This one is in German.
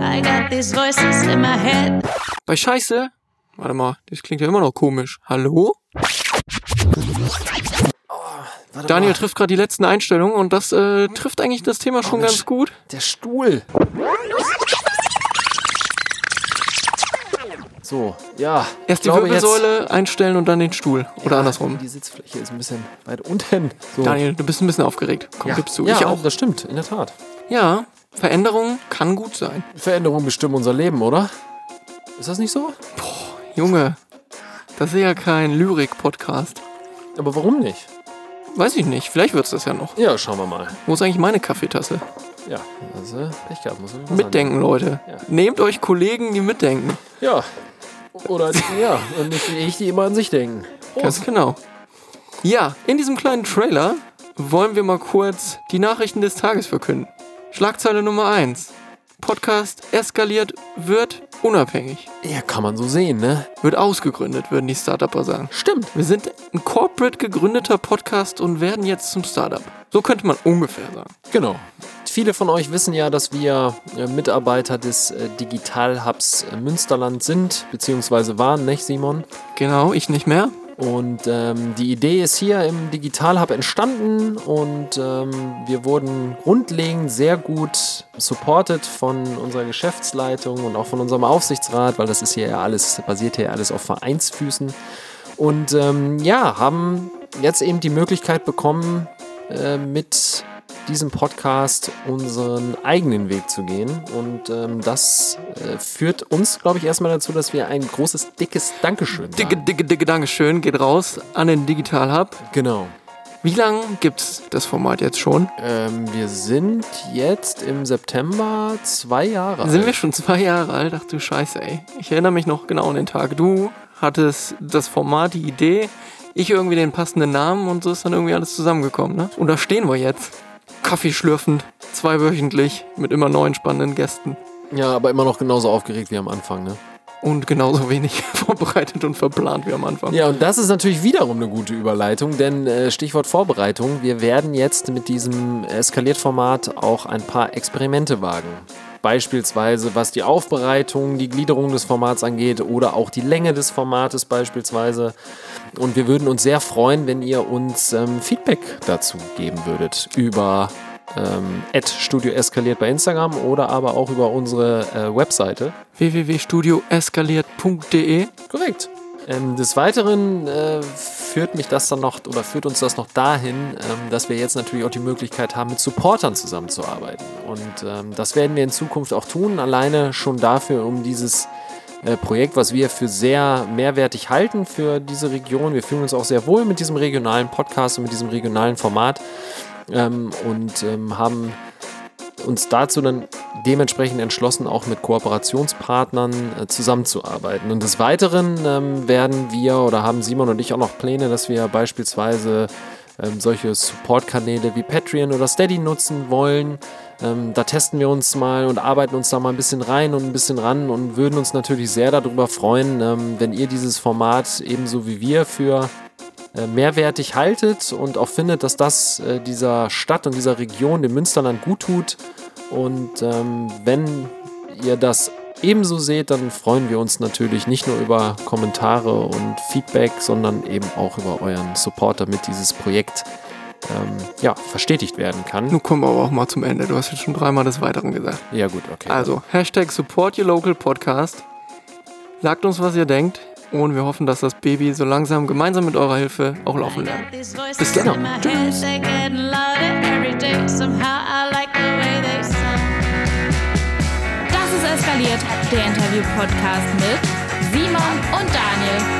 I got these voices in my head. Bei Scheiße? Warte mal, das klingt ja immer noch komisch. Hallo? Daniel trifft gerade die letzten Einstellungen und das äh, trifft eigentlich das Thema schon ganz gut. Der Stuhl. So, ja. Erst die Wirbelsäule einstellen und dann den Stuhl. Oder Ja, andersrum. Die Sitzfläche ist ein bisschen weit unten. So. Daniel, du bist ein bisschen aufgeregt. Komm, ja. gibst du. Ja, ich auch. das stimmt, in der Tat. Ja, Veränderung kann gut sein. Veränderungen bestimmen unser Leben, oder? Ist das nicht so? Junge, das ist ja kein Lyrik-Podcast. Aber warum nicht? Weiß ich nicht, vielleicht wird's das ja noch. Ja, schauen wir mal. Wo ist eigentlich meine Kaffeetasse? Ja, also Pech gehabt, muss ich Mitdenken, Leute. Ja. Nehmt euch Kollegen, die mitdenken. Ja. Oder, ja, und nicht ich, die immer an sich denken. Ganz genau. Ja, in diesem kleinen Trailer wollen wir mal kurz die Nachrichten des Tages verkünden. Schlagzeile Nummer 1. Podcast eskaliert, wird unabhängig. Ja, kann man so sehen, ne? Wird ausgegründet, würden die Startupper sagen. Stimmt. Wir sind ein corporate gegründeter Podcast und werden jetzt zum Startup. So könnte man ungefähr sagen. Genau. Viele von euch wissen ja, dass wir äh, Mitarbeiter des äh, Digital Hubs äh, Münsterland sind, beziehungsweise waren, nicht Simon? Genau, ich nicht mehr. Und ähm, die Idee ist hier im Digital Hub entstanden und ähm, wir wurden grundlegend sehr gut supported von unserer Geschäftsleitung und auch von unserem Aufsichtsrat, weil das ist hier ja alles, basiert hier alles auf Vereinsfüßen. Und ähm, ja, haben jetzt eben die Möglichkeit bekommen, äh, mit diesem Podcast unseren eigenen Weg zu gehen. Und ähm, das äh, führt uns, glaube ich, erstmal dazu, dass wir ein großes, dickes Dankeschön Dicke, sagen. dicke, dicke Dankeschön geht raus an den Digital Hub. Genau. Wie lange gibt's das Format jetzt schon? Ähm, wir sind jetzt im September zwei Jahre alt. Sind wir schon zwei Jahre alt? Ach du Scheiße, ey. Ich erinnere mich noch genau an den Tag. Du hattest das Format, die Idee, ich irgendwie den passenden Namen und so ist dann irgendwie alles zusammengekommen, ne? Und da stehen wir jetzt. Kaffee schlürfend, zweiwöchentlich, mit immer neuen spannenden Gästen. Ja, aber immer noch genauso aufgeregt wie am Anfang, ne? Und genauso wenig vorbereitet und verplant wie am Anfang. Ja, und das ist natürlich wiederum eine gute Überleitung, denn äh, Stichwort Vorbereitung, wir werden jetzt mit diesem Eskaliert-Format auch ein paar Experimente wagen. Beispielsweise was die Aufbereitung, die Gliederung des Formats angeht oder auch die Länge des Formates beispielsweise. Und wir würden uns sehr freuen, wenn ihr uns ähm, Feedback dazu geben würdet über ähm, Studio Eskaliert bei Instagram oder aber auch über unsere äh, Webseite. www.studioeskaliert.de Korrekt. Ähm, des Weiteren äh, führt mich das dann noch oder führt uns das noch dahin, ähm, dass wir jetzt natürlich auch die Möglichkeit haben, mit Supportern zusammenzuarbeiten. Und ähm, das werden wir in Zukunft auch tun, alleine schon dafür, um dieses äh, Projekt, was wir für sehr mehrwertig halten für diese Region. Wir fühlen uns auch sehr wohl mit diesem regionalen Podcast und mit diesem regionalen Format ähm, und ähm, haben uns dazu dann dementsprechend entschlossen, auch mit Kooperationspartnern äh, zusammenzuarbeiten. Und des Weiteren ähm, werden wir oder haben Simon und ich auch noch Pläne, dass wir beispielsweise ähm, solche Support-Kanäle wie Patreon oder Steady nutzen wollen. Ähm, da testen wir uns mal und arbeiten uns da mal ein bisschen rein und ein bisschen ran und würden uns natürlich sehr darüber freuen, ähm, wenn ihr dieses Format ebenso wie wir für äh, mehrwertig haltet und auch findet, dass das äh, dieser Stadt und dieser Region, dem Münsterland, gut tut. Und ähm, wenn ihr das ebenso seht, dann freuen wir uns natürlich nicht nur über Kommentare und Feedback, sondern eben auch über euren Support, damit dieses Projekt ähm, ja, verstetigt werden kann. Nun kommen wir aber auch mal zum Ende. Du hast jetzt schon dreimal des Weiteren gesagt. Ja gut, okay. Also, Hashtag Support Your Local Podcast. Sagt uns, was ihr denkt. Und wir hoffen, dass das Baby so langsam gemeinsam mit eurer Hilfe auch laufen lernt. Bis dann. in Eskaliert, der Interview-Podcast mit Simon und Daniel.